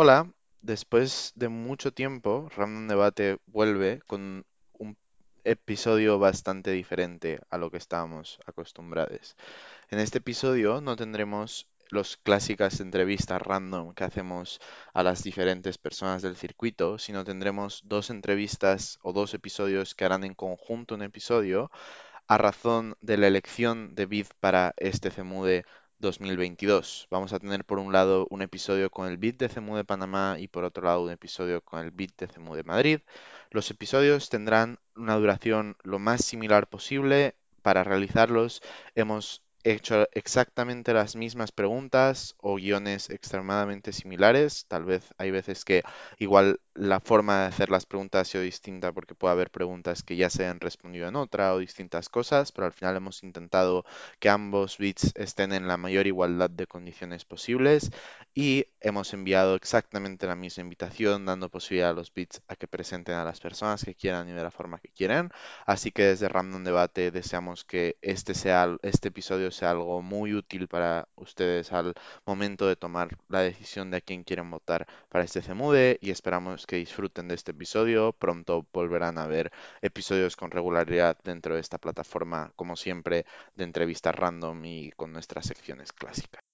Hola, después de mucho tiempo, Random Debate vuelve con un episodio bastante diferente a lo que estábamos acostumbrados. En este episodio no tendremos las clásicas entrevistas random que hacemos a las diferentes personas del circuito, sino tendremos dos entrevistas o dos episodios que harán en conjunto un episodio a razón de la elección de Bid para este CEMUDE 2022. Vamos a tener por un lado un episodio con el BID de CEMUDE Panamá y por otro lado un episodio con el BID de CEMUDE Madrid. Los episodios tendrán una duración lo más similar posible. Para realizarlos hemos hecho exactamente las mismas preguntas o guiones extremadamente similares. Tal vez hay veces que igual la forma de hacer las preguntas ha sido distinta porque puede haber preguntas que ya se han respondido en otra o distintas cosas, pero al final hemos intentado que ambos bits estén en la mayor igualdad de condiciones posibles y hemos enviado exactamente la misma invitación dando posibilidad a los bits a que presenten a las personas que quieran y de la forma que quieran. Así que desde Random Debate deseamos que este sea este episodio sea algo muy útil para ustedes al momento de tomar la decisión de a quién quieren votar para este CEMUDE y esperamos que disfruten de este episodio. Pronto volverán a ver episodios con regularidad dentro de esta plataforma, como siempre, de entrevistas random y con nuestras secciones clásicas.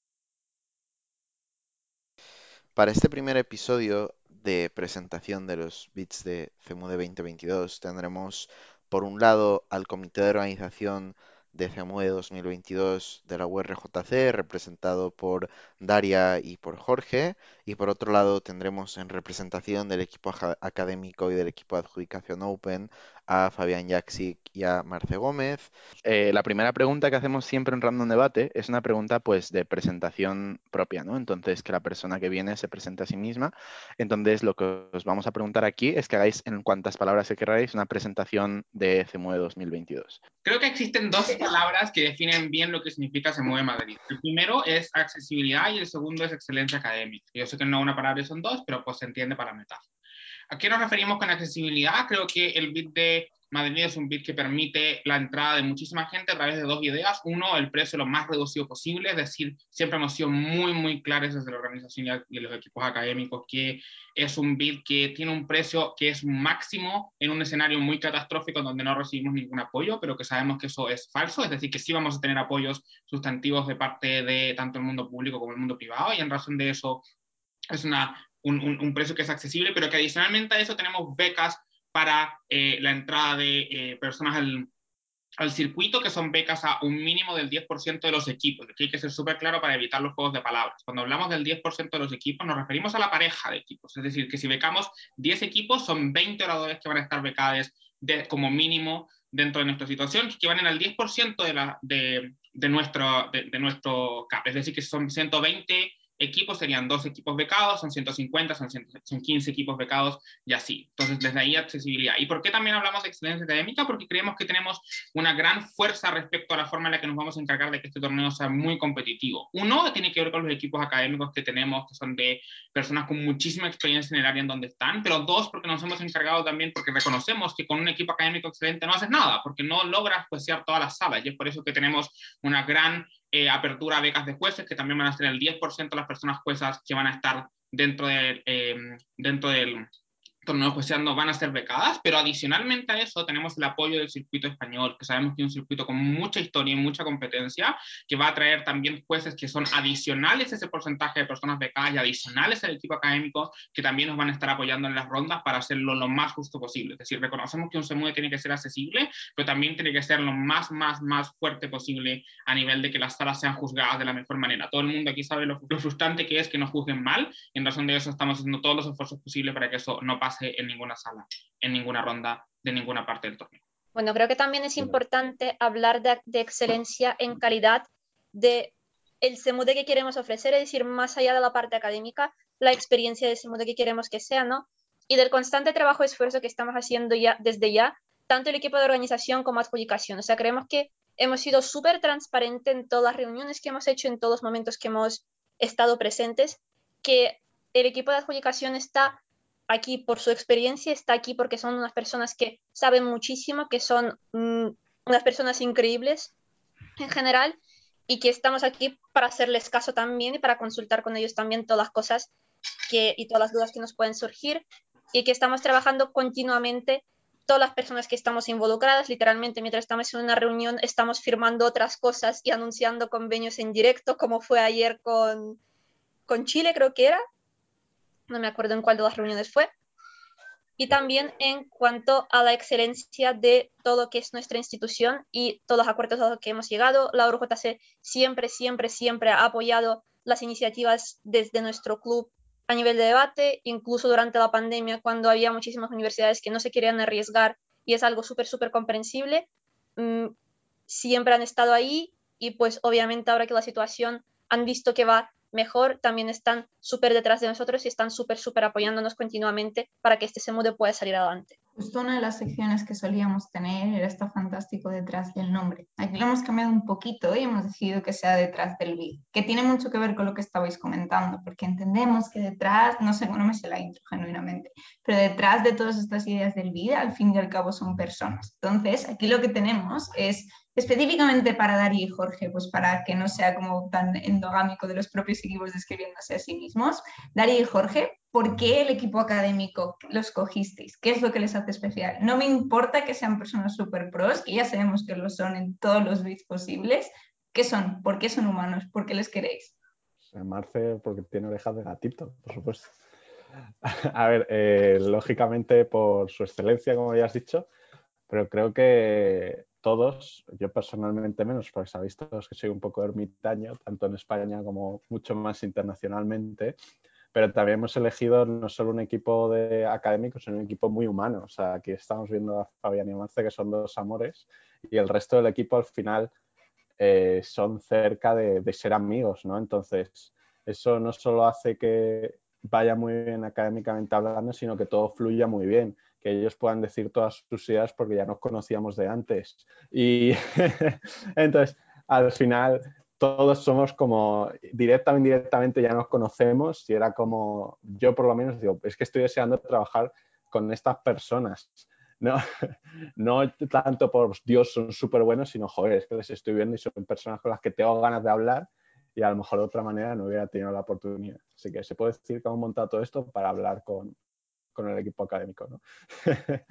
Para este primer episodio de presentación de los bits de CEMUDE 2022 tendremos por un lado al comité de organización de CEMUDE 2022 de la URJC, representado por Daria y por Jorge, y por otro lado tendremos en representación del equipo académico y del equipo de adjudicación Open a Fabián Jaksic y a Marce Gómez. Eh, la primera pregunta que hacemos siempre en Random Debate es una pregunta pues de presentación propia, ¿no? Entonces, que la persona que viene se presente a sí misma. Entonces, lo que os vamos a preguntar aquí es que hagáis en cuantas palabras que queráis una presentación de CEMUE 2022. Creo que existen dos palabras que definen bien lo que significa CEMUE Madrid. El primero es accesibilidad y el segundo es excelencia académica. Yo sé que no una palabra son dos, pero pues se entiende para metáfora. ¿A qué nos referimos con accesibilidad? Creo que el bit de Madrid es un bit que permite la entrada de muchísima gente a través de dos ideas. Uno, el precio lo más reducido posible, es decir, siempre hemos sido muy, muy claros desde la organización y los equipos académicos que es un bit que tiene un precio que es máximo en un escenario muy catastrófico donde no recibimos ningún apoyo, pero que sabemos que eso es falso, es decir, que sí vamos a tener apoyos sustantivos de parte de tanto el mundo público como el mundo privado y en razón de eso es una un, precio que es accesible, pero que adicionalmente a eso tenemos becas para eh, la entrada de eh, personas al, al, circuito, que son becas a un mínimo del 10% de los equipos. Aquí hay que ser súper claro para evitar los juegos de palabras. Cuando hablamos del 10% de los equipos, nos referimos a la pareja de equipos. Es decir, que si becamos 10 equipos, son 20 oradores que van a estar becados de, como mínimo dentro de nuestra situación, que van al 10% de, la, de, de, nuestro, de, de nuestro CAP. Es decir, que son 120 equipos serían dos equipos becados, son 150, son, son 15 equipos becados y así. Entonces, desde ahí accesibilidad. ¿Y por qué también hablamos de excelencia académica? Porque creemos que tenemos una gran fuerza respecto a la forma en la que nos vamos a encargar de que este torneo sea muy competitivo. Uno, tiene que ver con los equipos académicos que tenemos, que son de personas con muchísima experiencia en el área en donde están, pero dos, porque nos hemos encargado también, porque reconocemos que con un equipo académico excelente no haces nada, porque no logras juiciar todas las salas, y es por eso que tenemos una gran eh, apertura a becas de jueces, que también van a ser el 10% de las personas juezas que van a estar dentro, de, eh, dentro del, torneos jueceando van a ser becadas, pero adicionalmente a eso tenemos el apoyo del circuito español, que sabemos que es un circuito con mucha historia y mucha competencia, que va a traer también jueces que son adicionales a ese porcentaje de personas becadas y adicionales al equipo académico, que también nos van a estar apoyando en las rondas para hacerlo lo más justo posible. Es decir, reconocemos que un CEMUDE tiene que ser accesible, pero también tiene que ser lo más, más, más fuerte posible a nivel de que las salas sean juzgadas de la mejor manera. Todo el mundo aquí sabe lo, lo frustrante que es que nos juzguen mal, y en razón de eso estamos haciendo todos los esfuerzos posibles para que eso no pase en ninguna sala, en ninguna ronda, de ninguna parte del torneo. Bueno, creo que también es importante hablar de, excelencia en calidad de el SEMUDE que queremos ofrecer, es decir, más allá de la parte académica, la experiencia de SEMUDE que queremos que sea, ¿no? Y del constante trabajo y esfuerzo que estamos haciendo ya desde ya, tanto el equipo de organización como adjudicación. O sea, creemos que hemos sido súper transparentes en todas las reuniones que hemos hecho, en todos los momentos que hemos estado presentes, que el equipo de adjudicación está aquí por su experiencia, está aquí porque son unas personas que saben muchísimo, que son mm, unas personas increíbles en general y que estamos aquí para hacerles caso también y para consultar con ellos también todas las cosas que, y todas las dudas que nos pueden surgir y que estamos trabajando continuamente todas las personas que estamos involucradas, literalmente mientras estamos en una reunión estamos firmando otras cosas y anunciando convenios en directo, como fue ayer con, con Chile, creo que era. No me acuerdo en cuál de las reuniones fue. Y también en cuanto a la excelencia de todo lo que es nuestra institución y todos los acuerdos a los que hemos llegado. La UJC siempre, siempre, siempre ha apoyado las iniciativas desde nuestro club a nivel de debate, incluso durante la pandemia, cuando había muchísimas universidades que no se querían arriesgar y es algo súper, súper comprensible, mm, siempre han estado ahí y pues obviamente ahora que la situación han visto que va mejor, también están súper detrás de nosotros y están súper, súper apoyándonos continuamente para que este SEMUDE pueda salir adelante. Justo una de las secciones que solíamos tener era esto fantástico detrás del nombre. Aquí lo hemos cambiado un poquito y hemos decidido que sea detrás del BID, que tiene mucho que ver con lo que estabais comentando, porque entendemos que detrás, no sé, no me sé la intro genuinamente, pero detrás de todas estas ideas del BID, al fin y al cabo son personas. Entonces, aquí lo que tenemos es específicamente para Dari y Jorge, pues para que no sea como tan endogámico de los propios equipos describiéndose a sí mismos. Dari y Jorge, ¿por qué el equipo académico los cogisteis? ¿Qué es lo que les hace especial? No me importa que sean personas super pros, que ya sabemos que lo son en todos los bits posibles. ¿Qué son? ¿Por qué son humanos? ¿Por qué les queréis? Marce, porque tiene orejas de gatito, por supuesto. A ver, eh, lógicamente por su excelencia, como ya has dicho, pero creo que todos, yo personalmente menos, porque sabéis todos que soy un poco ermitaño, tanto en España como mucho más internacionalmente, pero también hemos elegido no solo un equipo de académicos, sino un equipo muy humano. O sea, aquí estamos viendo a Fabián y Marce, que son dos amores, y el resto del equipo al final eh, son cerca de, de, ser amigos, ¿no? Entonces, eso no solo hace que vaya muy bien académicamente hablando, sino que todo fluya muy bien que ellos puedan decir todas sus ideas porque ya nos conocíamos de antes. Y entonces, al final, todos somos como directamente, indirectamente ya nos conocemos y era como, yo por lo menos digo, es que estoy deseando trabajar con estas personas. No, no tanto por Dios son súper buenos, sino joder, es que les estoy viendo y son personas con las que tengo ganas de hablar y a lo mejor de otra manera no hubiera tenido la oportunidad. Así que se puede decir que hemos montado todo esto para hablar con, con el equipo académico, ¿no?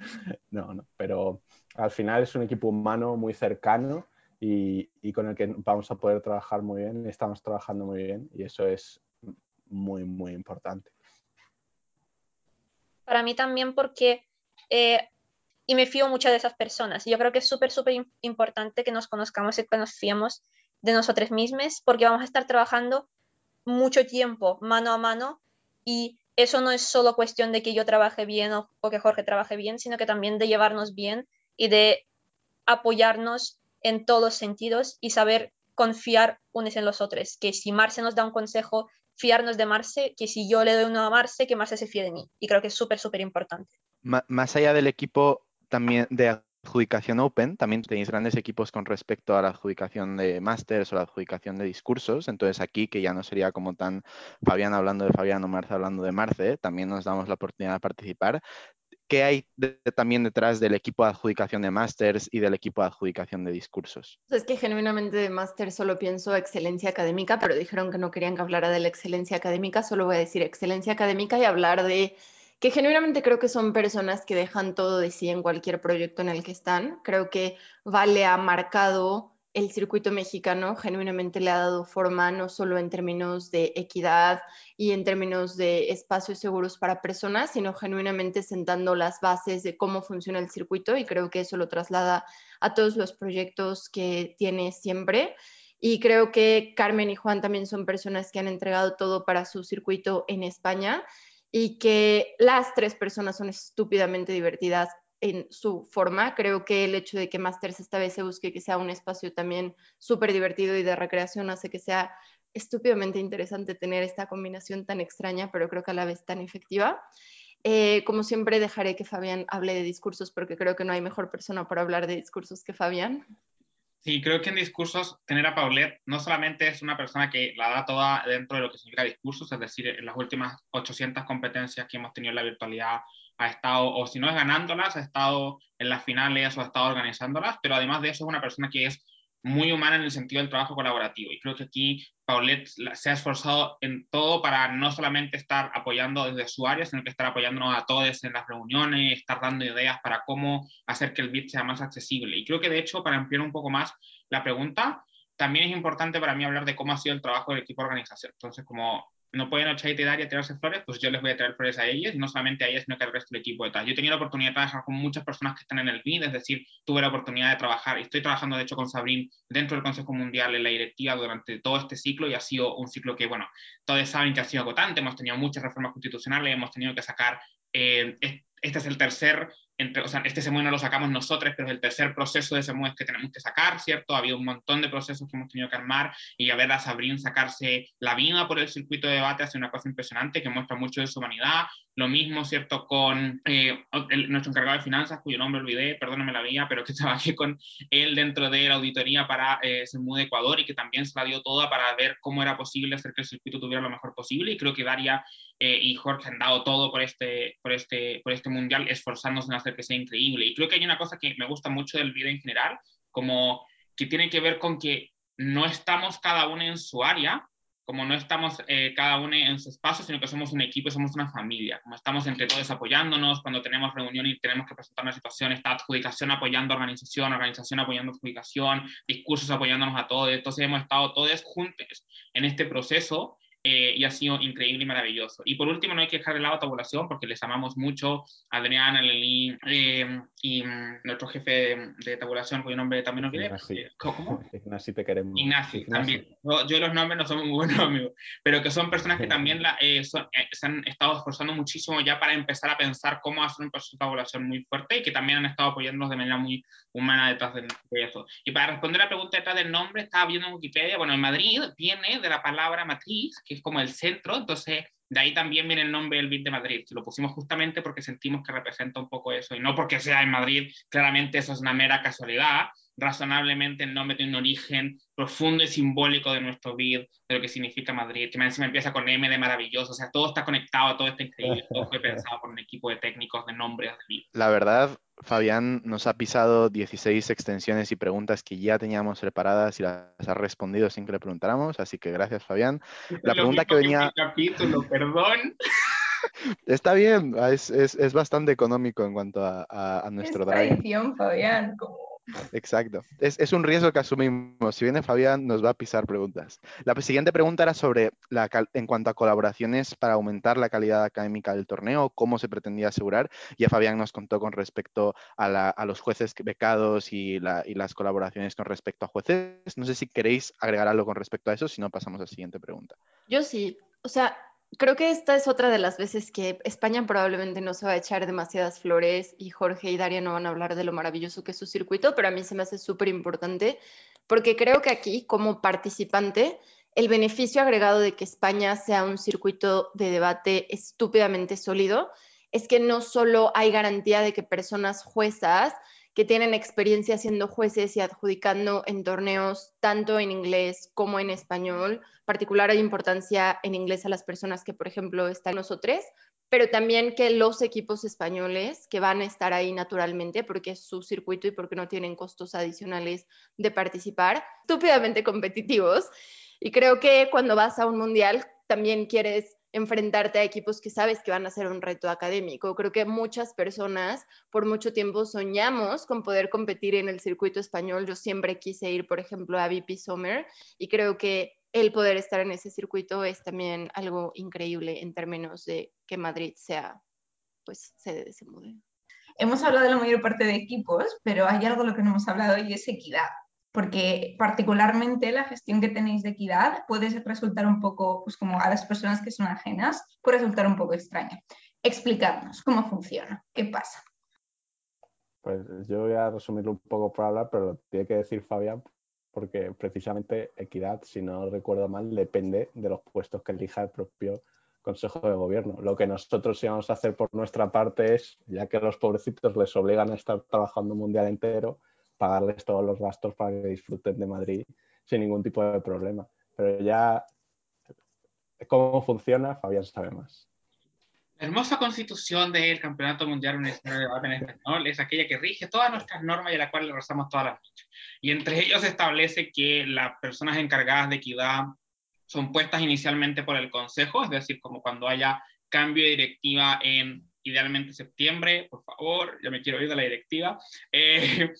no, no, pero al final es un equipo humano muy cercano y, con el que vamos a poder trabajar muy bien, estamos trabajando muy bien y eso es muy, muy importante. Para mí también porque, eh, y me fío mucho de esas personas, yo creo que es súper, súper importante que nos conozcamos y que nos fiemos de nosotros mismos porque vamos a estar trabajando mucho tiempo mano a mano y eso no es solo cuestión de que yo trabaje bien o, que Jorge trabaje bien, sino que también de llevarnos bien y de apoyarnos en todos sentidos y saber confiar unos en los otros. Que si Marce nos da un consejo, fiarnos de Marce, que si yo le doy uno a Marce, que Marce se fíe de mí. Y creo que es súper, súper importante. más allá del equipo también de adjudicación open, también tenéis grandes equipos con respecto a la adjudicación de másters o la adjudicación de discursos. Entonces aquí, que ya no sería como tan Fabián hablando de Fabián o Marce hablando de Marce, también nos damos la oportunidad de participar. ¿Qué hay también detrás del equipo de adjudicación de másters y del equipo de adjudicación de discursos? Es que genuinamente de máster solo pienso excelencia académica, pero dijeron que no querían que hablara de la excelencia académica, solo voy a decir excelencia académica y hablar de que genuinamente creo que son personas que dejan todo de sí en cualquier proyecto en el que están. Creo que Vale ha marcado el circuito mexicano, genuinamente le ha dado forma no solo en términos de equidad y en términos de espacios seguros para personas, sino genuinamente sentando las bases de cómo funciona el circuito y creo que eso lo traslada a todos los proyectos que tiene siempre. Y creo que Carmen y Juan también son personas que han entregado todo para su circuito en España y que las tres personas son estúpidamente divertidas en su forma. Creo que el hecho de que Masters esta vez se busque que sea un espacio también súper divertido y de recreación hace que sea estúpidamente interesante tener esta combinación tan extraña, pero creo que a la vez tan efectiva. Eh, como siempre, dejaré que Fabián hable de discursos porque creo que no hay mejor persona para hablar de discursos que Fabián. Sí, creo que en discursos tener a Paulette no solamente es una persona que la da toda dentro de lo que significa discursos, es decir, en las últimas 800 competencias que hemos tenido en la virtualidad ha estado, o si no es ganándolas, ha estado en las finales o ha estado organizándolas, pero además de eso es una persona que es muy humana en el sentido del trabajo colaborativo. Y creo que aquí Paulette se ha esforzado en todo para no solamente estar apoyando desde su área, sino que estar apoyándonos a todos en las reuniones, estar dando ideas para cómo hacer que el BIT sea más accesible. Y creo que de hecho, para ampliar un poco más la pregunta, también es importante para mí hablar de cómo ha sido el trabajo del equipo de organización. Entonces, como no pueden Ochaite y Daria tirarse flores, pues yo les voy a traer flores a ellas, no solamente a ellas, sino que al resto del equipo de tal. Yo he tenido la oportunidad de trabajar con muchas personas que están en el BID, es decir, tuve la oportunidad de trabajar, y estoy trabajando de hecho con Sabrín dentro del Consejo Mundial en la directiva durante todo este ciclo y ha sido un ciclo que, bueno, todos saben que ha sido agotante, hemos tenido muchas reformas constitucionales, hemos tenido que sacar, eh, este es el tercer entre, o este SEMUE no lo sacamos nosotros, pero es el tercer proceso de SEMUE que tenemos que sacar, ¿cierto? Ha habido un montón de procesos que hemos tenido que armar y a ver a Sabrín sacarse la vida por el circuito de debate hace una cosa impresionante que muestra mucho de su humanidad. Lo mismo, ¿cierto? Con eh, nuestro encargado de finanzas, cuyo nombre olvidé, perdóname la vida, pero que trabajé con él dentro de la auditoría para eh, SEMUE de Ecuador y que también se la dio toda para ver cómo era posible hacer que el circuito tuviera lo mejor posible. Y creo que Daria eh, y Jorge han dado todo por este, por, este, por este mundial, esforzándose en hacer que sea increíble. Y creo que hay una cosa que me gusta mucho del video en general, como que tiene que ver con que no estamos cada uno en su área, como no estamos eh, cada uno en su espacio, sino que somos un equipo somos una familia, como estamos entre todos apoyándonos, cuando tenemos reunión y tenemos que presentar una situación, está adjudicación apoyando organización, organización apoyando adjudicación, discursos apoyándonos a todos, entonces hemos estado todos juntos en este proceso eh, y ha sido increíble y maravilloso. Y por último, no hay que dejar de lado a tabulación porque les amamos mucho a Adriana, Lelí eh, y mm, nuestro jefe de, tabulación, cuyo nombre también olvidé. Eh, ¿Cómo? Ignacio, te queremos. Ignacio, también. Yo, los nombres no somos muy buenos amigos, pero que son personas que también la, se han estado esforzando muchísimo ya para empezar a pensar cómo hacer un proceso de tabulación muy fuerte y que también han estado apoyándonos de manera muy humana detrás de, eso. Y para responder a la pregunta detrás del nombre, estaba viendo en Wikipedia, bueno, en Madrid viene de la palabra matriz, que es como el centro, entonces de ahí también viene el nombre del BID de Madrid. Lo pusimos justamente porque sentimos que representa un poco eso, y no porque sea en Madrid, claramente eso es una mera casualidad, razonablemente el nombre tiene un origen profundo y simbólico de nuestro BID, de lo que significa Madrid, que encima empieza con M de maravilloso, o sea, todo está conectado, todo está increíble, todo fue pensado por un equipo de técnicos de nombres de BID. La verdad, Fabián nos ha pisado 16 extensiones y preguntas que ya teníamos preparadas y las ha respondido sin que le preguntáramos, así que gracias, Fabián. La pregunta que venía... capítulo, perdón. Está bien, es, es, es, bastante económico en cuanto a, a, nuestro drive. Fabián, como Exacto. Es, un riesgo que asumimos. Si viene Fabián, nos va a pisar preguntas. La siguiente pregunta era sobre, la, en cuanto a colaboraciones para aumentar la calidad académica del torneo, cómo se pretendía asegurar. Ya Fabián nos contó con respecto a, los jueces becados y, y, las colaboraciones con respecto a jueces. No sé si queréis agregar algo con respecto a eso, si no pasamos a la siguiente pregunta. Yo sí. O sea, creo que esta es otra de las veces que España probablemente no se va a echar demasiadas flores y Jorge y Daria no van a hablar de lo maravilloso que es su circuito, pero a mí se me hace súper importante porque creo que aquí como participante el beneficio agregado de que España sea un circuito de debate estúpidamente sólido es que no solo hay garantía de que personas juezas que tienen experiencia siendo jueces y adjudicando en torneos tanto en inglés como en español. Particular hay importancia en inglés a las personas que, por ejemplo, están nosotros, pero también que los equipos españoles que van a estar ahí naturalmente porque es su circuito y porque no tienen costos adicionales de participar, estúpidamente competitivos. Y creo que cuando vas a un mundial también quieres enfrentarte a equipos que sabes que van a ser un reto académico. Creo que muchas personas por mucho tiempo soñamos con poder competir en el circuito español. Yo siempre quise ir, por ejemplo, a VP Summer y creo que el poder estar en ese circuito es también algo increíble en términos de que Madrid sea, pues, sede de ese modelo. Hemos hablado de la mayor parte de equipos, pero hay algo de lo que no hemos hablado y es equidad porque particularmente la gestión que tenéis de equidad puede resultar un poco, pues como a las personas que son ajenas, puede resultar un poco extraña. Explicarnos cómo funciona, qué pasa. Pues yo voy a resumirlo un poco por hablar, pero lo tiene que decir Fabián, porque precisamente equidad, si no recuerdo mal, depende de los puestos que elija el propio Consejo de Gobierno. Lo que nosotros íbamos a hacer por nuestra parte es, ya que los pobrecitos les obligan a estar trabajando un mundial entero, pagarles todos los gastos para que disfruten de Madrid sin ningún tipo de problema. Pero ya cómo funciona, Fabián sabe más. La hermosa constitución del Campeonato Mundial Universitario de Debate en Español es aquella que rige todas nuestras normas y a la cual le rezamos todas las noches. Y entre ellos establece que las personas encargadas de equidad son puestas inicialmente por el Consejo, es decir, como cuando haya cambio de directiva en idealmente septiembre, por favor, ya me quiero ir de la directiva, eh,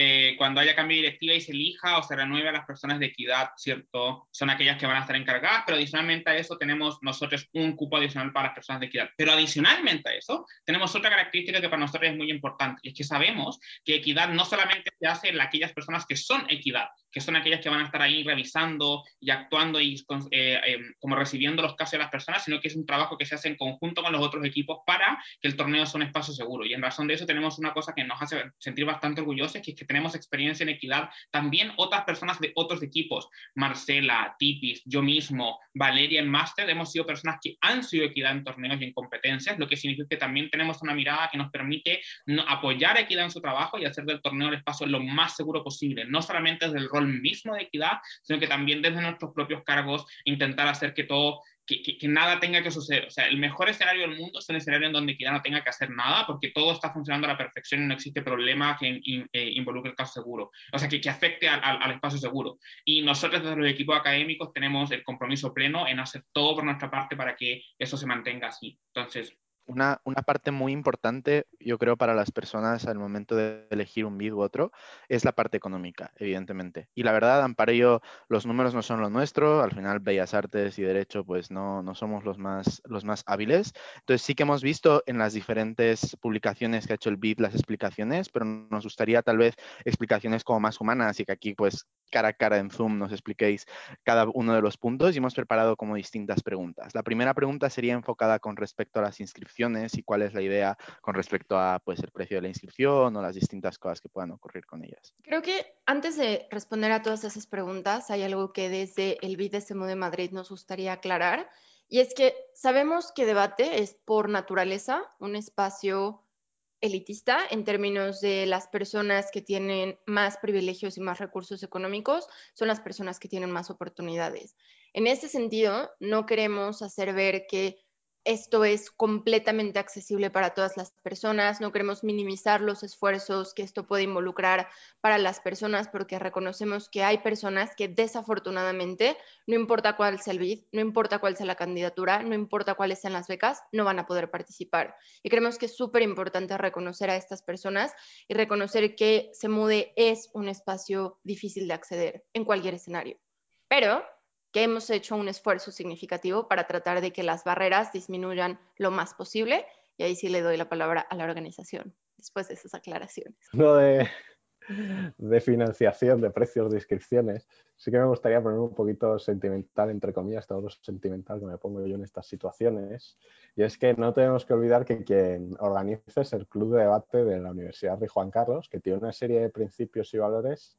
eh, cuando haya cambio de directiva y se elija o se renueve a las personas de equidad, ¿cierto? Son aquellas que van a estar encargadas, pero adicionalmente a eso tenemos nosotros un cupo adicional para las personas de equidad. Pero adicionalmente a eso, tenemos otra característica que para nosotros es muy importante, y es que sabemos que equidad no solamente se hace en aquellas personas que son equidad, que son aquellas que van a estar ahí revisando y actuando y eh, eh, como recibiendo los casos de las personas, sino que es un trabajo que se hace en conjunto con los otros equipos para que el torneo sea un espacio seguro. Y en razón de eso tenemos una cosa que nos hace sentir bastante orgullosos, que es que tenemos experiencia en equidad, también otras personas de otros equipos, Marcela, Tipis, yo mismo, Valeria en Máster, hemos sido personas que han sido equidad en torneos y en competencias, lo que significa que también tenemos una mirada que nos permite apoyar a equidad en su trabajo y hacer del torneo el espacio lo más seguro posible, no solamente desde el rol mismo de equidad, sino que también desde nuestros propios cargos intentar hacer que todo que, nada tenga que suceder. O sea, el mejor escenario del mundo es un escenario en donde ya no tenga que hacer nada porque todo está funcionando a la perfección y no existe problema que eh, involucre el caso seguro. O sea, que, que afecte al, al, espacio seguro. Y nosotros desde los equipos académicos tenemos el compromiso pleno en hacer todo por nuestra parte para que eso se mantenga así. Entonces, una, parte muy importante, yo creo, para las personas al momento de elegir un bid u otro, es la parte económica, evidentemente. Y la verdad, Amparo los números no son lo nuestro, al final Bellas Artes y Derecho, pues no, no somos los más, los más hábiles. Entonces sí que hemos visto en las diferentes publicaciones que ha hecho el bid las explicaciones, pero nos gustaría tal vez explicaciones como más humanas y que aquí pues cara a cara en Zoom nos expliquéis cada uno de los puntos y hemos preparado como distintas preguntas. La primera pregunta sería enfocada con respecto a las inscripciones y cuál es la idea con respecto a pues, el precio de la inscripción o las distintas cosas que puedan ocurrir con ellas. Creo que antes de responder a todas esas preguntas, hay algo que desde el BID de de Madrid nos gustaría aclarar, y es que sabemos que debate es por naturaleza un espacio elitista en términos de las personas que tienen más privilegios y más recursos económicos, son las personas que tienen más oportunidades. En ese sentido, no queremos hacer ver que esto es completamente accesible para todas las personas, no queremos minimizar los esfuerzos que esto puede involucrar para las personas porque reconocemos que hay personas que desafortunadamente, no importa cuál sea el BID, no importa cuál sea la candidatura, no importa cuáles sean las becas, no van a poder participar. Y creemos que es súper importante reconocer a estas personas y reconocer que SEMUDE es un espacio difícil de acceder en cualquier escenario. Pero que hemos hecho un esfuerzo significativo para tratar de que las barreras disminuyan lo más posible. Y ahí sí le doy la palabra a la organización después de esas aclaraciones. De, de financiación, de precios de inscripciones, sí que me gustaría poner un poquito sentimental, entre comillas, todo lo sentimental que me pongo yo en estas situaciones. Y es que no tenemos que olvidar que quien organiza es el Club de Debate de la Universidad de Juan Carlos, que tiene una serie de principios y valores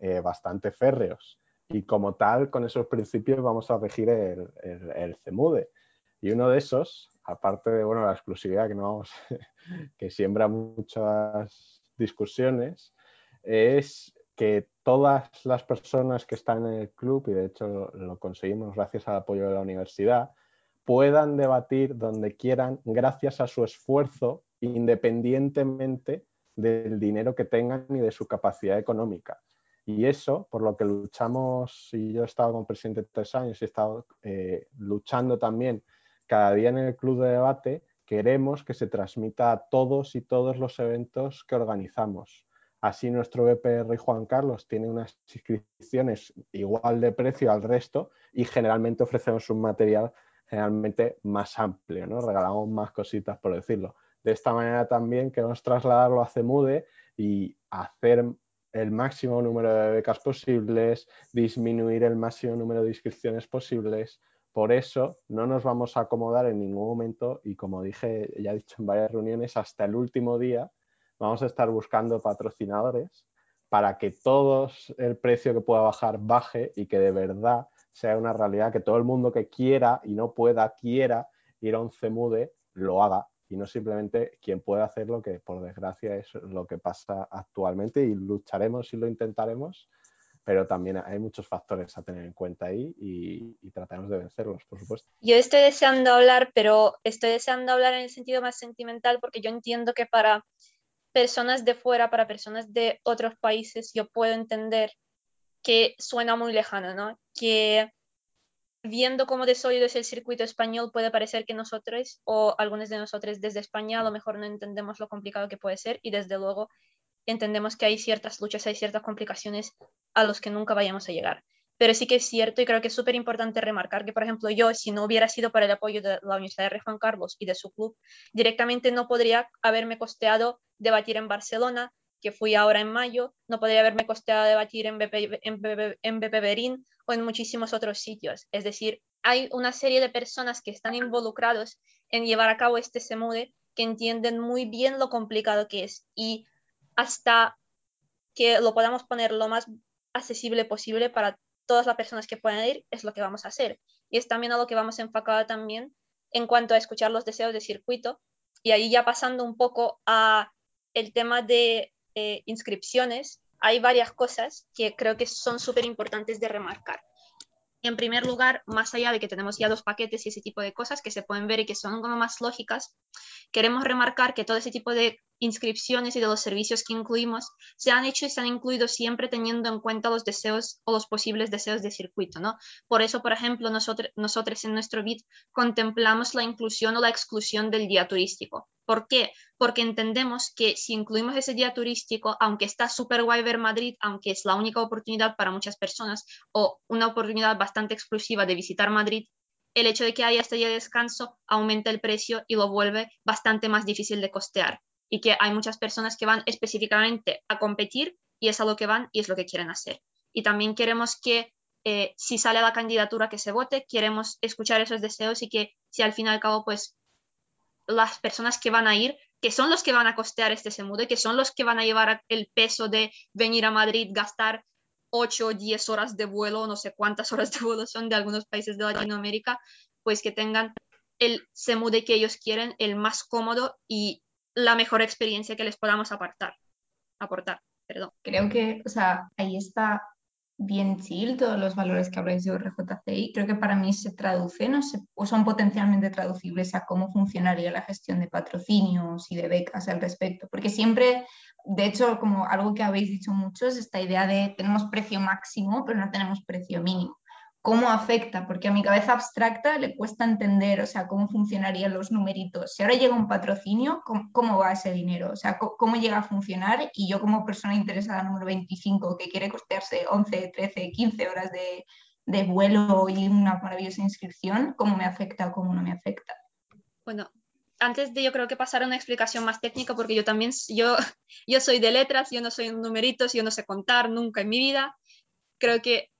eh, bastante férreos y como tal, con esos principios vamos a regir el, el, CEMUDE. Y uno de esos, aparte de bueno, la exclusividad que, no que siembra muchas discusiones, es que todas las personas que están en el club, y de hecho lo conseguimos gracias al apoyo de la universidad, puedan debatir donde quieran gracias a su esfuerzo, independientemente del dinero que tengan y de su capacidad económica. Y eso, por lo que luchamos, y yo he estado como presidente tres años y he estado eh, luchando también cada día en el club de debate, queremos que se transmita a todos y todos los eventos que organizamos. Así nuestro BPR Juan Carlos tiene unas inscripciones igual de precio al resto y generalmente ofrecemos un material generalmente más amplio, ¿no? Regalamos más cositas, por decirlo. De esta manera también queremos trasladarlo a CEMUDE y hacer el máximo número de becas posibles, disminuir el máximo número de inscripciones posibles. Por eso no nos vamos a acomodar en ningún momento y como dije, ya he dicho en varias reuniones, hasta el último día vamos a estar buscando patrocinadores para que todo el precio que pueda bajar baje y que de verdad sea una realidad, que todo el mundo que quiera y no pueda, quiera ir a un CEMUDE, lo haga y no simplemente quien puede hacer lo que por desgracia es lo que pasa actualmente y lucharemos y lo intentaremos pero también hay muchos factores a tener en cuenta ahí y, y trataremos de vencerlos, por supuesto. Yo estoy deseando hablar, pero estoy deseando hablar en el sentido más sentimental porque yo entiendo que para personas de fuera, para personas de otros países, yo puedo entender que suena muy lejano, ¿no? Que viendo cómo de sólido es el circuito español, puede parecer que nosotros o algunos de nosotros desde España a lo mejor no entendemos lo complicado que puede ser y desde luego entendemos que hay ciertas luchas, hay ciertas complicaciones a los que nunca vayamos a llegar. Pero sí que es cierto y creo que es súper importante remarcar que, por ejemplo, yo, si no hubiera sido para el apoyo de la Universidad de Juan Carlos y de su club, directamente no podría haberme costeado debatir en Barcelona, que fui ahora en mayo, no podría haberme costeado debatir en BP, en, BP, en BP Berín o en muchísimos otros sitios. Es decir, hay una serie de personas que están involucrados en llevar a cabo este SEMUDE que entienden muy bien lo complicado que es y hasta que lo podamos poner lo más accesible posible para todas las personas que puedan ir, es lo que vamos a hacer. Y es también a lo que vamos enfocado también en cuanto a escuchar los deseos de circuito. Y ahí ya pasando un poco a el tema de eh, inscripciones, hay varias cosas que creo que son súper importantes de remarcar. En primer lugar, más allá de que tenemos ya dos paquetes y ese tipo de cosas que se pueden ver y que son como más lógicas, queremos remarcar que todo ese tipo de inscripciones y de los servicios que incluimos se han hecho y se han incluido siempre teniendo en cuenta los deseos o los posibles deseos de circuito, ¿no? Por eso, por ejemplo, nosotros, nosotros en nuestro BIT contemplamos la inclusión o la exclusión del día turístico. ¿Por qué? Porque entendemos que si incluimos ese día turístico, aunque está súper guay ver Madrid, aunque es la única oportunidad para muchas personas o una oportunidad bastante exclusiva de visitar Madrid, el hecho de que haya este día de descanso aumenta el precio y lo vuelve bastante más difícil de costear y que hay muchas personas que van específicamente a competir y es a lo que van y es lo que quieren hacer. Y también queremos que eh, si sale la candidatura que se vote, queremos escuchar esos deseos y que si al fin y al cabo pues las personas que van a ir, que son los que van a costear este semude, que son los que van a llevar el peso de venir a Madrid, gastar 8 o 10 horas de vuelo, no sé cuántas horas de vuelo son de algunos países de Latinoamérica, pues que tengan el semude que ellos quieren, el más cómodo y la mejor experiencia que les podamos aportar. aportar perdón. Creo que, o sea, ahí está bien chill todos los valores que habláis de RJCI. Creo que para mí se traducen o, se, o son potencialmente traducibles a cómo funcionaría la gestión de patrocinios y de becas al respecto. Porque siempre, de hecho, como algo que habéis dicho muchos, esta idea de tenemos precio máximo, pero no tenemos precio mínimo cómo afecta, porque a mi cabeza abstracta le cuesta entender, o sea, cómo funcionarían los numeritos. Si ahora llega un patrocinio, ¿cómo, va ese dinero? O sea, ¿cómo, llega a funcionar? Y yo como persona interesada número 25 que quiere costearse 11, 13, 15 horas de, de vuelo y una maravillosa inscripción, ¿cómo me afecta o cómo no me afecta? Bueno, antes de yo creo que pasar a una explicación más técnica, porque yo también, yo, yo soy de letras, yo no soy numeritos, yo no sé contar nunca en mi vida. Creo que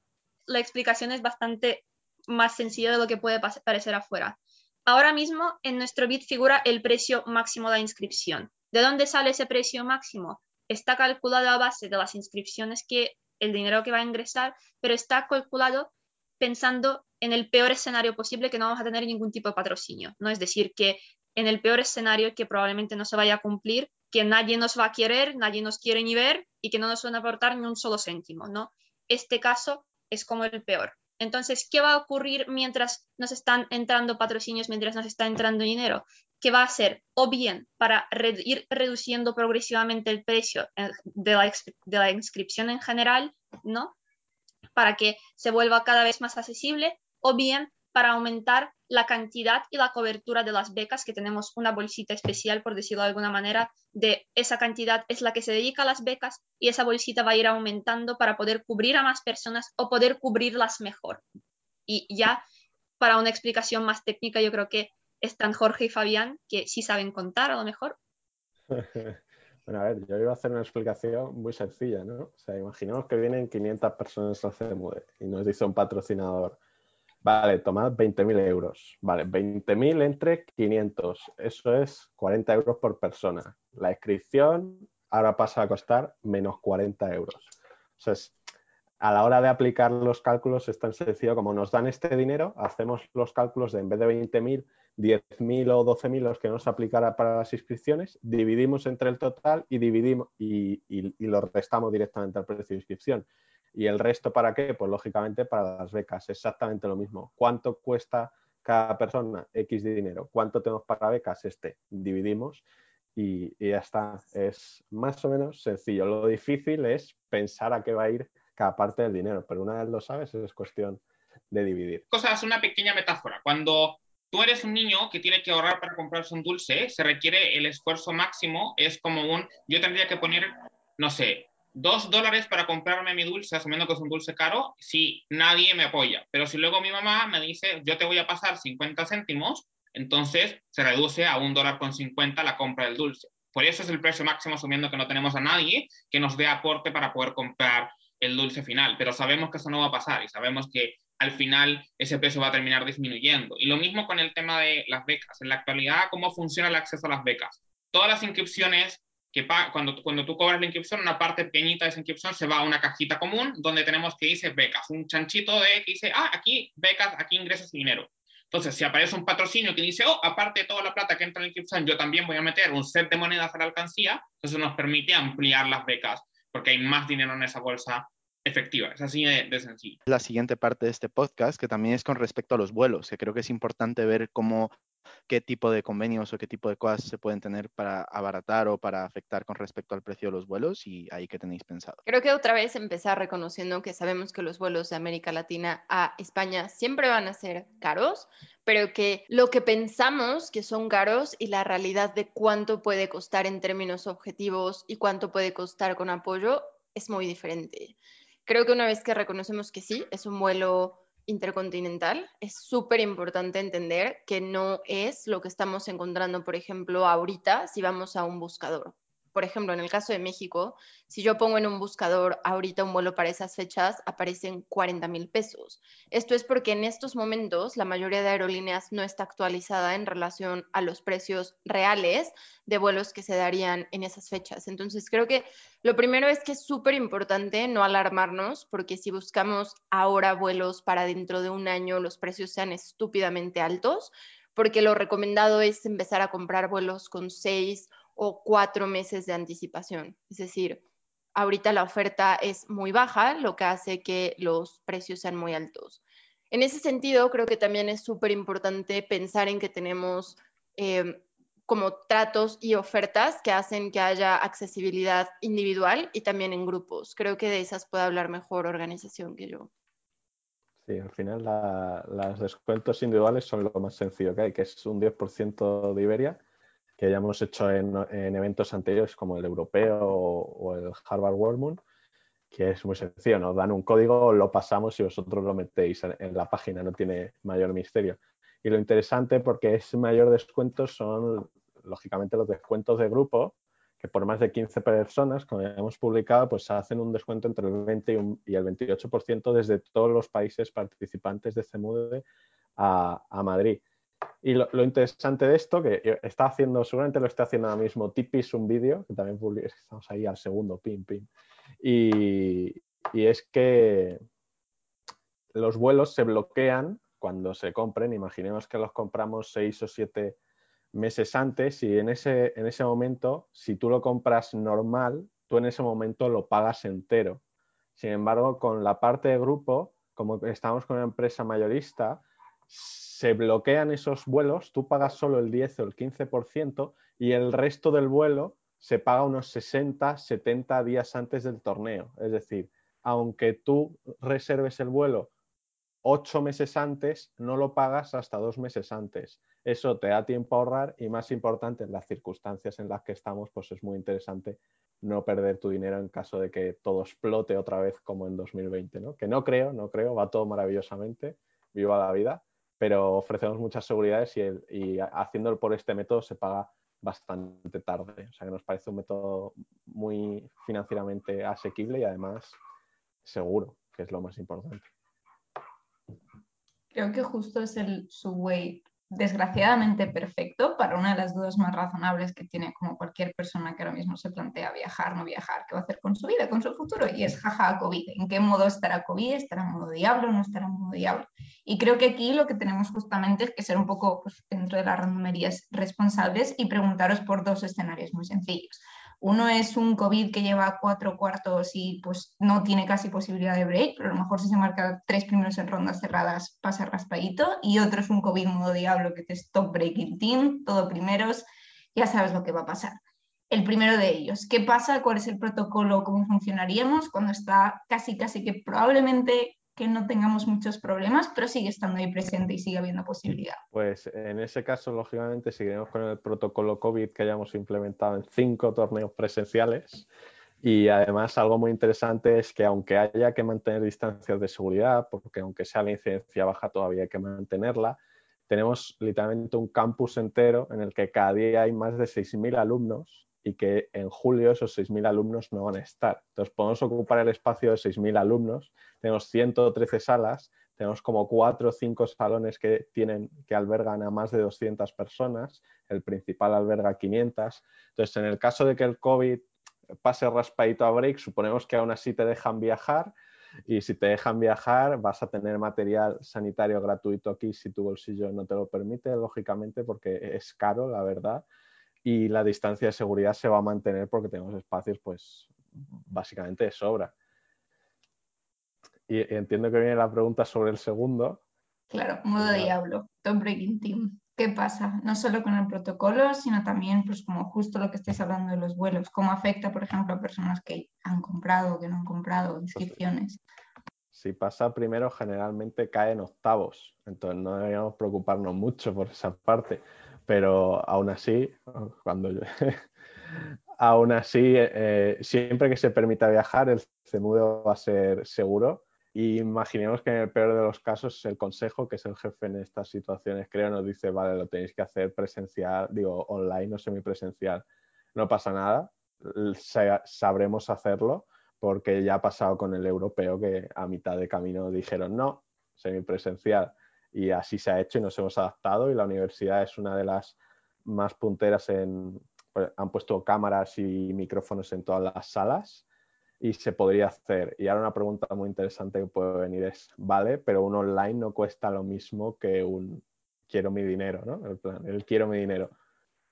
la explicación es bastante más sencilla de lo que puede parecer afuera. Ahora mismo en nuestro bit figura el precio máximo de la inscripción. ¿De dónde sale ese precio máximo? Está calculado a base de las inscripciones que el dinero que va a ingresar, pero está calculado pensando en el peor escenario posible que no vamos a tener ningún tipo de patrocinio, ¿no? Es decir, que en el peor escenario que probablemente no se vaya a cumplir, que nadie nos va a querer, nadie nos quiere ni ver y que no nos van a aportar ni un solo céntimo, ¿no? Este caso es como el peor. Entonces, ¿qué va a ocurrir mientras nos están entrando patrocinios, mientras nos está entrando dinero? ¿Qué va a hacer? O bien para ir reduciendo progresivamente el precio eh, de la, de la inscripción en general, ¿no? Para que se vuelva cada vez más accesible, o bien para aumentar la cantidad y la cobertura de las becas, que tenemos una bolsita especial, por decirlo de alguna manera, de esa cantidad es la que se dedica a las becas y esa bolsita va a ir aumentando para poder cubrir a más personas o poder cubrirlas mejor. Y ya para una explicación más técnica, yo creo que están Jorge y Fabián, que sí saben contar a lo mejor. Bueno, a ver, yo iba a hacer una explicación muy sencilla, ¿no? O sea, imaginemos que vienen 500 personas a CMUDE y nos dice un patrocinador, Vale, tomad 20.000 euros. Vale, 20.000 entre 500. Eso es 40 euros por persona. La inscripción ahora pasa a costar menos 40 euros. Sea, a la hora de aplicar los cálculos es tan sencillo como nos dan este dinero, hacemos los cálculos de en vez de 20.000, 10.000 o 12.000 los que nos aplicará para las inscripciones, dividimos entre el total y, dividimos, y, y lo restamos directamente al precio de inscripción. ¿Y el resto para qué? Pues lógicamente para las becas, exactamente lo mismo. ¿Cuánto cuesta cada persona? X de dinero. ¿Cuánto tenemos para becas? Este. Dividimos y, y, ya está. Es más o menos sencillo. Lo difícil es pensar a qué va a ir cada parte del dinero, pero una vez lo sabes es cuestión de dividir. Cosas, una pequeña metáfora. Cuando tú eres un niño que tiene que ahorrar para comprarse un dulce, se requiere el esfuerzo máximo, es como un, yo tendría que poner, no sé, dos dólares para comprarme mi dulce, asumiendo que es un dulce caro, si nadie me apoya. Pero si luego mi mamá me dice, yo te voy a pasar 50 céntimos, entonces se reduce a un dólar con 50 la compra del dulce. Por eso es el precio máximo, asumiendo que no tenemos a nadie que nos dé aporte para poder comprar el dulce final. Pero sabemos que eso no va a pasar y sabemos que al final ese precio va a terminar disminuyendo. Y lo mismo con el tema de las becas. En la actualidad, ¿cómo funciona el acceso a las becas? Todas las inscripciones que cuando, cuando tú cobras la inscripción, una parte pequeñita de esa inscripción se va a una cajita común donde tenemos que dice becas, un chanchito de que dice, ah, aquí becas, aquí ingresas dinero. Entonces, si aparece un patrocinio que dice, oh, aparte de toda la plata que entra en la inscripción, yo también voy a meter un set de monedas a la alcancía, eso nos permite ampliar las becas porque hay más dinero en esa bolsa efectiva. Es así de, de, sencillo. La siguiente parte de este podcast, que también es con respecto a los vuelos, que creo que es importante ver cómo qué tipo de convenios o qué tipo de cosas se pueden tener para abaratar o para afectar con respecto al precio de los vuelos y ahí que tenéis pensado. Creo que otra vez empezar reconociendo que sabemos que los vuelos de América Latina a España siempre van a ser caros, pero que lo que pensamos que son caros y la realidad de cuánto puede costar en términos objetivos y cuánto puede costar con apoyo es muy diferente. Creo que una vez que reconocemos que sí, es un vuelo intercontinental, es súper importante entender que no es lo que estamos encontrando, por ejemplo, ahorita si vamos a un buscador por ejemplo, en el caso de México, si yo pongo en un buscador ahorita un vuelo para esas fechas, aparecen 40 mil pesos. Esto es porque en estos momentos la mayoría de aerolíneas no está actualizada en relación a los precios reales de vuelos que se darían en esas fechas. Entonces, creo que lo primero es que es súper importante no alarmarnos, porque si buscamos ahora vuelos para dentro de un año, los precios sean estúpidamente altos, porque lo recomendado es empezar a comprar vuelos con seis o cuatro meses de anticipación. Es decir, ahorita la oferta es muy baja, lo que hace que los precios sean muy altos. En ese sentido, creo que también es súper importante pensar en que tenemos eh, como tratos y ofertas que hacen que haya accesibilidad individual y también en grupos. Creo que de esas puede hablar mejor organización que yo. Sí, al final los descuentos individuales son lo más sencillo que hay, que es un 10% de Iberia que ya hemos hecho en, eventos anteriores como el europeo o, el Harvard World que es muy sencillo, nos dan un código, lo pasamos y vosotros lo metéis en, la página, no tiene mayor misterio. Y lo interesante, porque es mayor descuento, son lógicamente los descuentos de grupo, que por más de 15 personas, como ya hemos publicado, pues hacen un descuento entre el 20 y, el 28% desde todos los países participantes de CEMUDE a, a Madrid. Y lo, interesante de esto, que está haciendo, seguramente lo está haciendo ahora mismo Tipis, un vídeo, que también estamos ahí al segundo, pin, pin. Y, y es que los vuelos se bloquean cuando se compren. Imaginemos que los compramos seis o siete meses antes y en ese, en ese momento, si tú lo compras normal, tú en ese momento lo pagas entero. Sin embargo, con la parte de grupo, como estamos con una empresa mayorista, se bloquean esos vuelos, tú pagas solo el 10 o el 15% y el resto del vuelo se paga unos 60, 70 días antes del torneo. Es decir, aunque tú reserves el vuelo ocho meses antes, no lo pagas hasta dos meses antes. Eso te da tiempo a ahorrar y más importante, en las circunstancias en las que estamos, pues es muy interesante no perder tu dinero en caso de que todo explote otra vez como en 2020, ¿no? Que no creo, no creo, va todo maravillosamente, viva la vida, pero ofrecemos muchas seguridades y, haciéndolo por este método se paga bastante tarde. O sea que nos parece un método muy financieramente asequible y además seguro, que es lo más importante. Creo que justo es el subway desgraciadamente perfecto para una de las dudas más razonables que tiene como cualquier persona que ahora mismo se plantea viajar, no viajar, qué va a hacer con su vida, con su futuro, y es jaja COVID, ¿en qué modo estará COVID? ¿Estará en modo diablo? ¿No estará en modo diablo? Y creo que aquí lo que tenemos justamente es que ser un poco pues, dentro de las randomerías responsables y preguntaros por dos escenarios muy sencillos. Uno es un COVID que lleva cuatro cuartos y pues no tiene casi posibilidad de break, pero a lo mejor si se marca tres primeros en rondas cerradas pasa raspadito. Y otro es un COVID modo diablo que te stop breaking team, todo primeros, ya sabes lo que va a pasar. El primero de ellos, ¿qué pasa? ¿Cuál es el protocolo? ¿Cómo funcionaríamos cuando está casi, casi que probablemente que no tengamos muchos problemas, pero sigue estando ahí presente y sigue habiendo posibilidad. Pues en ese caso, lógicamente, seguiremos con el protocolo COVID que hayamos implementado en cinco torneos presenciales. Y además algo muy interesante es que aunque haya que mantener distancias de seguridad, porque aunque sea la incidencia baja todavía hay que mantenerla, tenemos literalmente un campus entero en el que cada día hay más de 6.000 alumnos y que en julio esos 6.000 alumnos no van a estar. Entonces podemos ocupar el espacio de 6.000 alumnos, tenemos 113 salas, tenemos como 4 o 5 salones que, tienen, que albergan a más de 200 personas, el principal alberga 500. Entonces en el caso de que el COVID pase raspadito a break, suponemos que aún así te dejan viajar y si te dejan viajar vas a tener material sanitario gratuito aquí si tu bolsillo no te lo permite, lógicamente, porque es caro, la verdad y la distancia de seguridad se va a mantener porque tenemos espacios, pues, básicamente de sobra. Y entiendo que viene la pregunta sobre el segundo. Claro, modo diablo, Top Breaking Team. ¿Qué pasa? No solo con el protocolo, sino también, pues, como justo lo que estáis hablando de los vuelos. ¿Cómo afecta, por ejemplo, a personas que han comprado o que no han comprado pues, inscripciones? si pasa primero, generalmente cae en octavos. Entonces no deberíamos preocuparnos mucho por esa parte pero aún así, cuando aún así, eh, siempre que se permita viajar, el CEMUDO va a ser seguro. Y imaginemos que en el peor de los casos el consejo, que es el jefe en estas situaciones, creo, nos dice, vale, lo tenéis que hacer presencial, digo, online o semipresencial. No pasa nada, sabremos hacerlo, porque ya ha pasado con el europeo que a mitad de camino dijeron, no, semipresencial y así se ha hecho y nos hemos adaptado y la universidad es una de las más punteras en, pues, han puesto cámaras y micrófonos en todas las salas y se podría hacer. Y ahora una pregunta muy interesante que puede venir es, vale, pero un online no cuesta lo mismo que un quiero mi dinero, ¿no? El plan, el quiero mi dinero.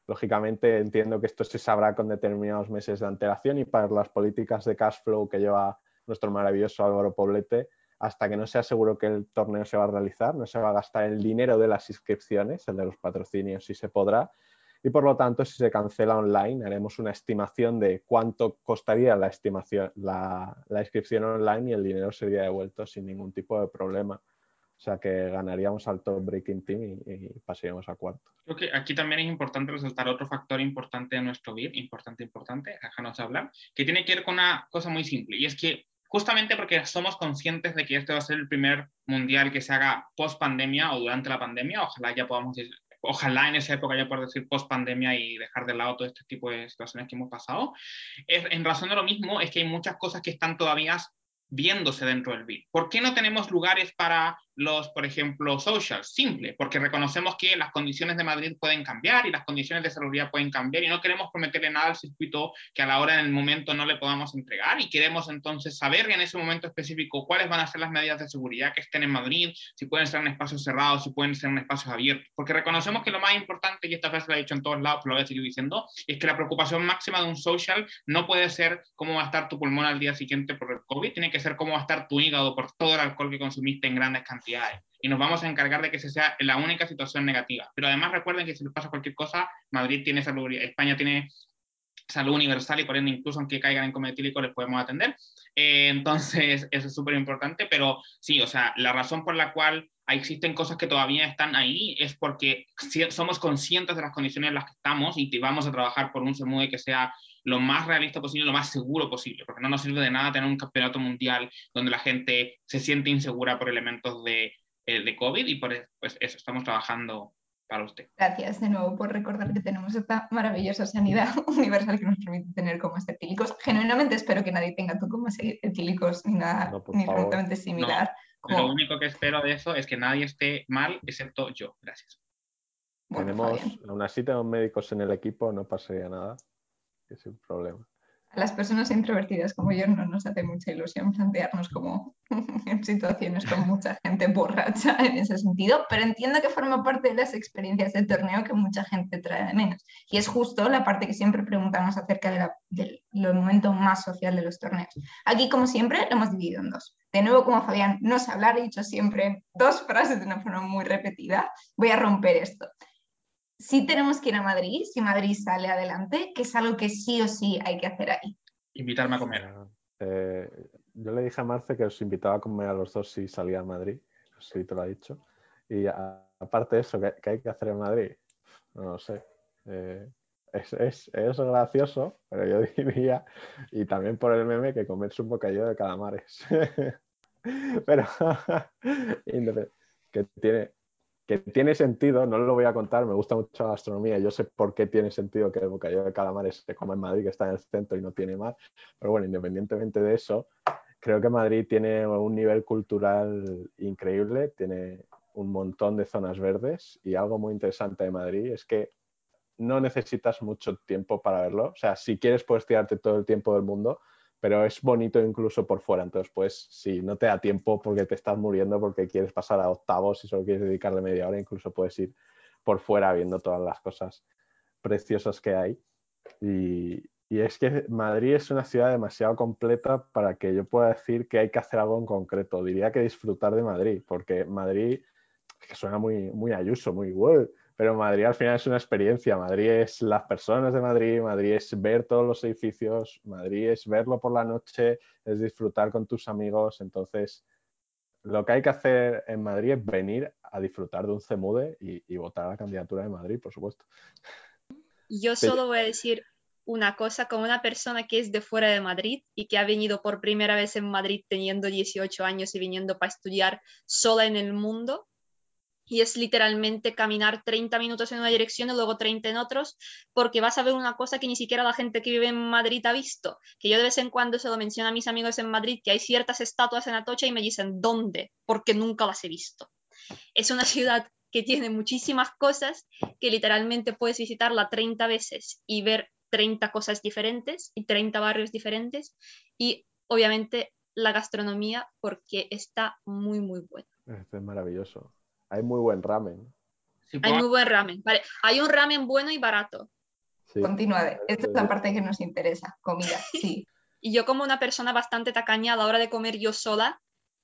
Lógicamente entiendo que esto se sabrá con determinados meses de antelación y para las políticas de cash flow que lleva nuestro maravilloso Álvaro Poblete, hasta que no sea seguro que el torneo se va a realizar, no se va a gastar el dinero de las inscripciones, el de los patrocinios sí se podrá, y por lo tanto si se cancela online haremos una estimación de cuánto costaría la, estimación, la, inscripción online y el dinero sería devuelto sin ningún tipo de problema. O sea que ganaríamos al top breaking team y, pasaríamos a cuarto. Creo que aquí también es importante resaltar otro factor importante de nuestro BID, importante, importante, déjanos hablar, que tiene que ver con una cosa muy simple, y es que justamente porque somos conscientes de que este va a ser el primer mundial que se haga post pandemia o durante la pandemia. Ojalá ya podamos ojalá en esa época ya poder decir post pandemia y dejar de lado todo este tipo de situaciones que hemos pasado. Es, en razón de lo mismo es que hay muchas cosas que están todavía viéndose dentro del BID. ¿Por qué no tenemos lugares para los, por ejemplo, socials? Simple, porque reconocemos que las condiciones de Madrid pueden cambiar y las condiciones de salubridad pueden cambiar y no queremos prometerle nada al circuito que a la hora en el momento no le podamos entregar y queremos entonces saber en ese momento específico cuáles van a ser las medidas de seguridad que estén en Madrid, si pueden ser en espacios cerrados, si pueden ser en espacios abiertos, porque reconocemos que lo más importante, y esta frase la he dicho en todos lados, pero lo voy a seguir diciendo, es que la preocupación máxima de un social no puede ser cómo va a estar tu pulmón al día siguiente por el COVID, tiene que ser cómo va a estar tu hígado por todo el alcohol que consumiste en grandes cantidades. Y nos vamos a encargar de que esa sea la única situación negativa. Pero además recuerden que si les pasa cualquier cosa, Madrid tiene salud, España tiene salud universal y por ende incluso aunque caigan en cometílico les podemos atender. Eh, entonces, eso es súper importante, pero sí, o sea, la razón por la cual existen cosas que todavía están ahí es porque somos conscientes de las condiciones en las que estamos y vamos a trabajar por un SEMUDE que sea lo más realista posible, lo más seguro posible, porque no nos sirve de nada tener un campeonato mundial donde la gente se siente insegura por elementos de, eh, de COVID y por pues eso estamos trabajando para usted. Gracias de nuevo por recordar que tenemos esta maravillosa sanidad universal que nos permite tener comas etílicos. Genuinamente espero que nadie tenga comas etílicos ni nada ni remotamente similar. Lo único que espero de eso es que nadie esté mal excepto yo. Gracias. Bueno, tenemos, Fabián. aún así tenemos médicos en el equipo, no pasaría nada, que sin problema. A las personas introvertidas como yo no nos hace mucha ilusión plantearnos como en situaciones con mucha gente borracha en ese sentido, pero entiendo que forma parte de las experiencias de torneo que mucha gente trae de menos. Y es justo la parte que siempre preguntamos acerca de del momento más social de los torneos. Aquí, como siempre, lo hemos dividido en dos. De nuevo, como Fabián no sabe hablar, he dicho siempre dos frases de una forma muy repetida, voy a romper esto. Si tenemos que ir a Madrid, si Madrid sale adelante, que es algo que sí o sí hay que hacer ahí. Invitarme a comer. Eh, yo le dije a Marce que os invitaba a comer a los dos si salía a Madrid, si te lo ha dicho. Y a- aparte de eso, ¿qué, qué hay que hacer en Madrid? No lo sé. Eh, es, es- es gracioso, pero yo diría, y también por el meme, que comerse un bocadillo de calamares. pero que tiene, que tiene sentido, no lo voy a contar, me gusta mucho la gastronomía, yo sé por qué tiene sentido que el bocadillo de calamares se coma en Madrid, que está en el centro y no tiene mar, pero bueno, independientemente de eso, creo que Madrid tiene un nivel cultural increíble, tiene un montón de zonas verdes y algo muy interesante de Madrid es que no necesitas mucho tiempo para verlo. O sea, si quieres puedes tirarte todo el tiempo del mundo, pero es bonito incluso por fuera. Entonces, pues si no te da tiempo porque te estás muriendo, porque quieres pasar a octavos y solo quieres dedicarle media hora, incluso puedes ir por fuera viendo todas las cosas preciosas que hay. Y, y es que Madrid es una ciudad demasiado completa para que yo pueda decir que hay que hacer algo en concreto. Diría que disfrutar de Madrid, porque Madrid, que suena muy, muy ayuso, muy wow, pero Madrid al final es una experiencia. Madrid es las personas de Madrid, Madrid es ver todos los edificios, Madrid es verlo por la noche, es disfrutar con tus amigos. Entonces, lo que hay que hacer en Madrid es venir a disfrutar de un CEMUDE y, y votar a la candidatura de Madrid, por supuesto. Yo solo voy a decir una cosa como una persona que es de fuera de Madrid y que ha venido por primera vez en Madrid teniendo 18 años y viniendo para estudiar sola en el mundo. Y es literalmente caminar 30 minutos en una dirección y luego 30 en otros, porque vas a ver una cosa que ni siquiera la gente que vive en Madrid ha visto. Que yo de vez en cuando se lo menciono a mis amigos en Madrid, que hay ciertas estatuas en Atocha y me dicen, ¿dónde? Porque nunca las he visto. Es una ciudad que tiene muchísimas cosas que literalmente puedes visitarla 30 veces y ver 30 cosas diferentes y 30 barrios diferentes y obviamente la gastronomía porque está muy muy buena. Esto es maravilloso. Hay muy buen ramen. Hay puedo- muy buen ramen. Vale, hay un ramen bueno y barato. Sí. Continúa. Esta es la parte que nos interesa. Comida, sí. Y yo como una persona bastante tacaña a la hora de comer yo sola,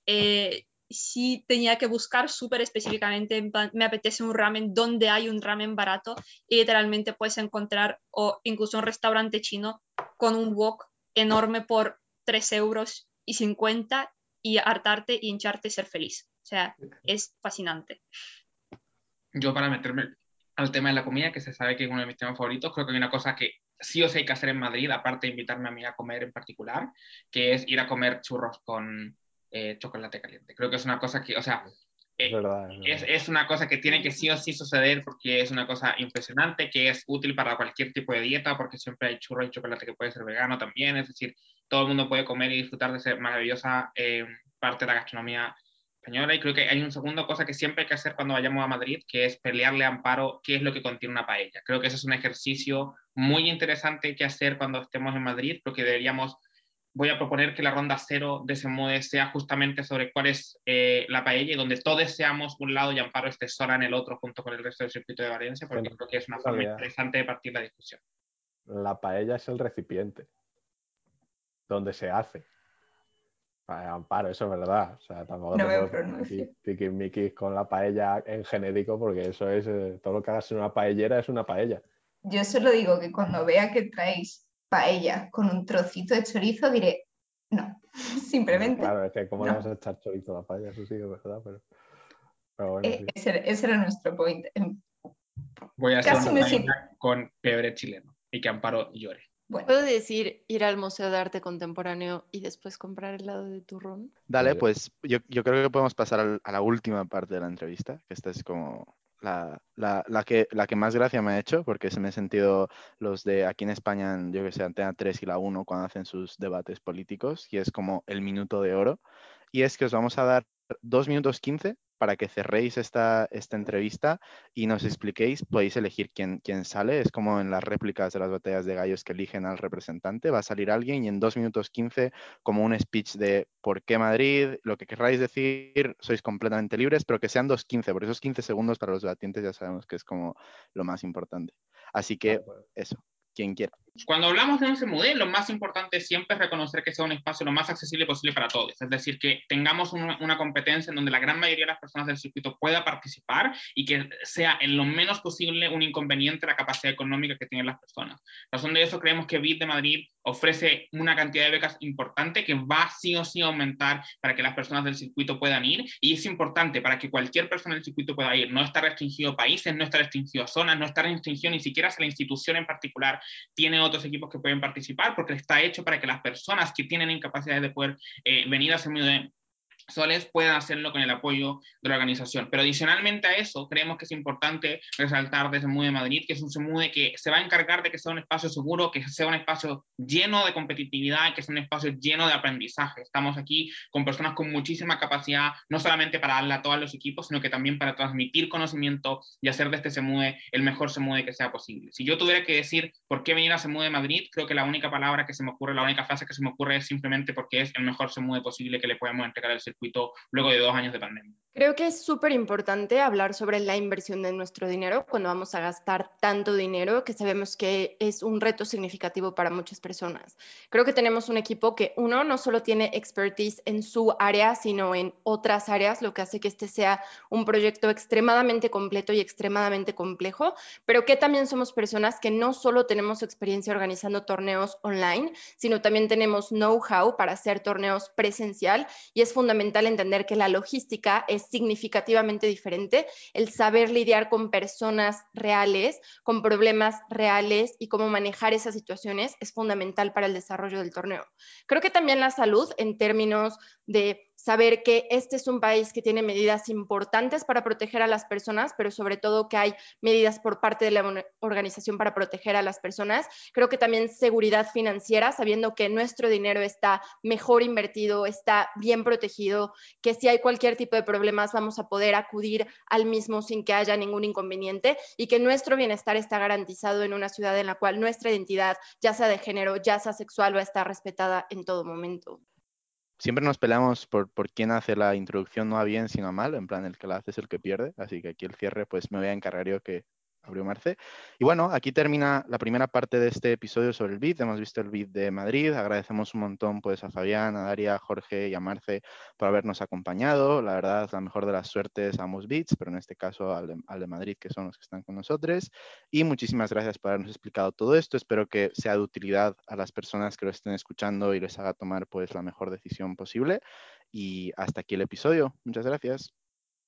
eh, sí tenía que buscar súper específicamente, me apetece un ramen, donde hay un ramen barato y literalmente puedes encontrar o incluso un restaurante chino con un wok enorme por 3 euros y 50 y hartarte y hincharte y ser feliz. O sea, es fascinante. yo para meterme al tema de la comida, que se sabe que es uno de mis temas favoritos, creo que hay una cosa que sí o sí hay que hacer en Madrid, aparte de invitarme a mí a comer en particular, que es ir a comer churros con eh, chocolate caliente. Creo que es una cosa que, o sea, Es eh, verdad. es es, verdad. es una cosa que tiene que sí o sí suceder porque es una cosa impresionante, que es útil para cualquier tipo de dieta, porque siempre hay churros y chocolate que puede ser vegano también, es decir, todo el mundo puede comer y disfrutar de esa maravillosa eh, parte de la gastronomía española. Y creo que hay una segunda cosa que siempre hay que hacer cuando vayamos a Madrid, que es pelearle a Amparo qué es lo que contiene una paella. Creo que ese es un ejercicio muy interesante que hacer cuando estemos en Madrid, porque deberíamos voy a proponer que la ronda cero de ese modo sea justamente sobre cuál es eh, la paella y donde todos seamos un lado y Amparo esté sola en el otro junto con el resto del circuito de Valencia, porque Sí, creo que es una forma interesante de partir la discusión. La paella es el recipiente donde se hace. Amparo, eso es verdad. O sea, tampoco No te puedo con la paella en genérico, porque eso es eh, todo lo que hagas en una paellera es una paella. Yo solo digo que cuando vea que traéis paella con un trocito de chorizo, diré no. Simplemente. Claro, es que cómo le no. vas a echar chorizo a la paella, eso sí que es verdad, pero, pero bueno, eh, sí. ese, ese era nuestro point. Voy a hacer una me con pebre chileno y que Amparo llore. Bueno, ¿Puedo decir ir al Museo de Arte Contemporáneo y después comprar helado de turrón? Dale, pues yo, yo creo que podemos pasar al- a la última parte de la entrevista, que esta es como la, la- la que, la que más gracia me ha hecho, porque se me he sentido los de aquí en España, yo que sé, Antena 3 y la 1, cuando hacen sus debates políticos, y es como el minuto de oro. Y es que os vamos a dar 2 minutos 15 para que cerréis esta, esta entrevista y nos expliquéis, podéis elegir quién, quién sale. Es como en las réplicas de las batallas de gallos que eligen al representante. Va a salir alguien y en 2 minutos 15, como un speech de por qué Madrid, lo que queráis decir, sois completamente libres, pero que sean 2.15, por esos 15 segundos para los debatientes ya sabemos que es como lo más importante. Así que eso, quien quiera. Cuando hablamos de un CMUD, lo más importante siempre es reconocer que sea un espacio lo más accesible posible para todos. Es decir, que tengamos una, una, competencia en donde la gran mayoría de las personas del circuito pueda participar y que sea en lo menos posible un inconveniente la capacidad económica que tienen las personas. razón de eso, creemos que BID de Madrid ofrece una cantidad de becas importante que va sí o sí a aumentar para que las personas del circuito puedan ir. Y es importante para que cualquier persona del circuito pueda ir. No está restringido a países, no está restringido a zonas, no está restringido ni siquiera a la institución en particular. Tiene otros equipos que pueden participar porque está hecho para que las personas que tienen incapacidad de poder eh, venir a de soles puedan hacerlo con el apoyo de la organización. Pero adicionalmente a eso, creemos que es importante resaltar desde MUDE Madrid, que es un SEMUDE que se va a encargar de que sea un espacio seguro, que sea un espacio lleno de competitividad, que sea un espacio lleno de aprendizaje. Estamos aquí con personas con muchísima capacidad, no solamente para darle a todos los equipos, sino que también para transmitir conocimiento y hacer de este SEMUDE el mejor SEMUDE que sea posible. Si yo tuviera que decir por qué venir a SEMUDE Madrid, creo que la única palabra que se me ocurre, la única frase que se me ocurre es simplemente porque es el mejor SEMUDE posible que le podemos entregar al luego de dos años de pandemia. Creo que es súper importante hablar sobre la inversión de nuestro dinero cuando vamos a gastar tanto dinero que sabemos que es un reto significativo para muchas personas. Creo que tenemos un equipo que uno no solo tiene expertise en su área, sino en otras áreas, lo que hace que este sea un proyecto extremadamente completo y extremadamente complejo, pero que también somos personas que no solo tenemos experiencia organizando torneos online, sino también tenemos know-how para hacer torneos presencial y es fundamental entender que la logística es significativamente diferente, el saber lidiar con personas reales, con problemas reales y cómo manejar esas situaciones es fundamental para el desarrollo del torneo. Creo que también la salud en términos de saber que este es un país que tiene medidas importantes para proteger a las personas, pero sobre todo que hay medidas por parte de la organización para proteger a las personas. Creo que también seguridad financiera, sabiendo que nuestro dinero está mejor invertido, está bien protegido, que si hay cualquier tipo de problemas vamos a poder acudir al mismo sin que haya ningún inconveniente y que nuestro bienestar está garantizado en una ciudad en la cual nuestra identidad, ya sea de género, ya sea sexual, va a estar respetada en todo momento siempre nos peleamos por, por quién hace la introducción no a bien, sino a mal, en plan el que la hace es el que pierde, así que aquí el cierre pues me voy a encargar yo que abrió Marce. Y bueno, aquí termina la primera parte de este episodio sobre el BID. Hemos visto el BID de Madrid. Agradecemos un montón pues, a Fabián, a Daria, a Jorge y a Marce por habernos acompañado. La verdad, la mejor de las suertes a ambos BIDs, pero en este caso al de, al de, Madrid, que son los que están con nosotros. Y muchísimas gracias por habernos explicado todo esto. Espero que sea de utilidad a las personas que lo estén escuchando y les haga tomar pues, la mejor decisión posible. Y hasta aquí el episodio. Muchas gracias.